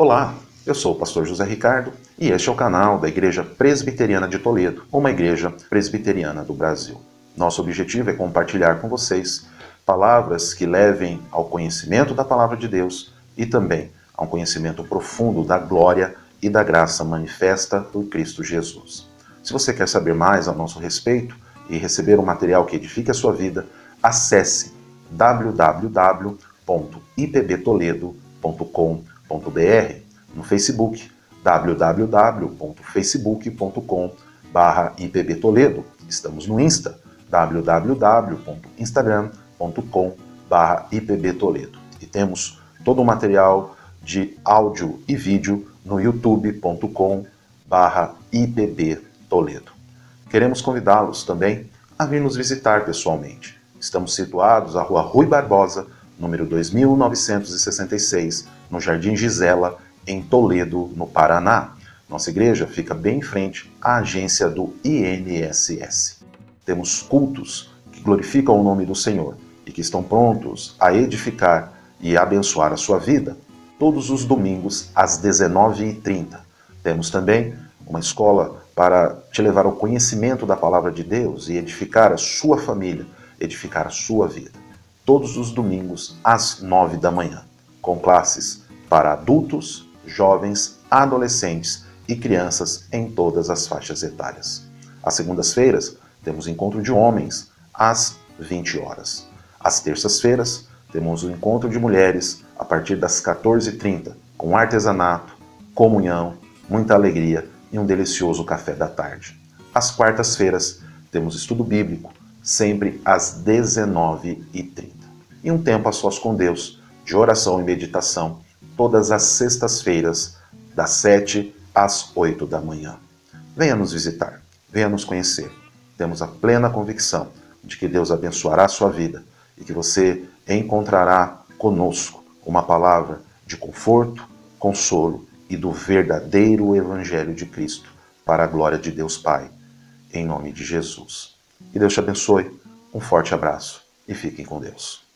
Olá, eu sou o pastor José Ricardo e este é o canal da Igreja Presbiteriana de Toledo, uma igreja presbiteriana do Brasil. Nosso objetivo é compartilhar com vocês palavras que levem ao conhecimento da palavra de Deus e também a um conhecimento profundo da glória e da graça manifesta por Cristo Jesus. Se você quer saber mais a nosso respeito e receber um material que edifique a sua vida, acesse www.ipbtoledo.com.br no Facebook www.facebook.com/ipbtoledo. Estamos no Insta www.instagram.com/ipbtoledo. E temos todo o material de áudio e vídeo no youtube.com/ipbtoledo. Queremos convidá-los também a vir nos visitar pessoalmente. Estamos situados à Rua Rui Barbosa, número 2966, no Jardim Gisela, em Toledo, no Paraná. Nossa igreja fica bem em frente à agência do INSS. Temos cultos que glorificam o nome do Senhor e que estão prontos a edificar e abençoar a sua vida todos os domingos às 19h30. Temos também uma escola para te levar ao conhecimento da palavra de Deus e edificar a sua família, edificar a sua vida. Todos os domingos às 9 da manhã, com classes para adultos, jovens, adolescentes e crianças em todas as faixas etárias. Às segundas-feiras, temos encontro de homens às 20 horas. Às terças-feiras, temos o encontro de mulheres a partir das 14h30, com artesanato, comunhão, muita alegria e um delicioso café da tarde. Às quartas-feiras, temos estudo bíblico, sempre às 19h30. E um tempo a sós com Deus, de oração e meditação, todas as sextas-feiras, das 7 às 8 da manhã. Venha nos visitar, venha nos conhecer. Temos a plena convicção de que Deus abençoará a sua vida e que você encontrará conosco uma palavra de conforto, consolo e do verdadeiro Evangelho de Cristo, para a glória de Deus Pai, em nome de Jesus. Que Deus te abençoe, um forte abraço e fiquem com Deus.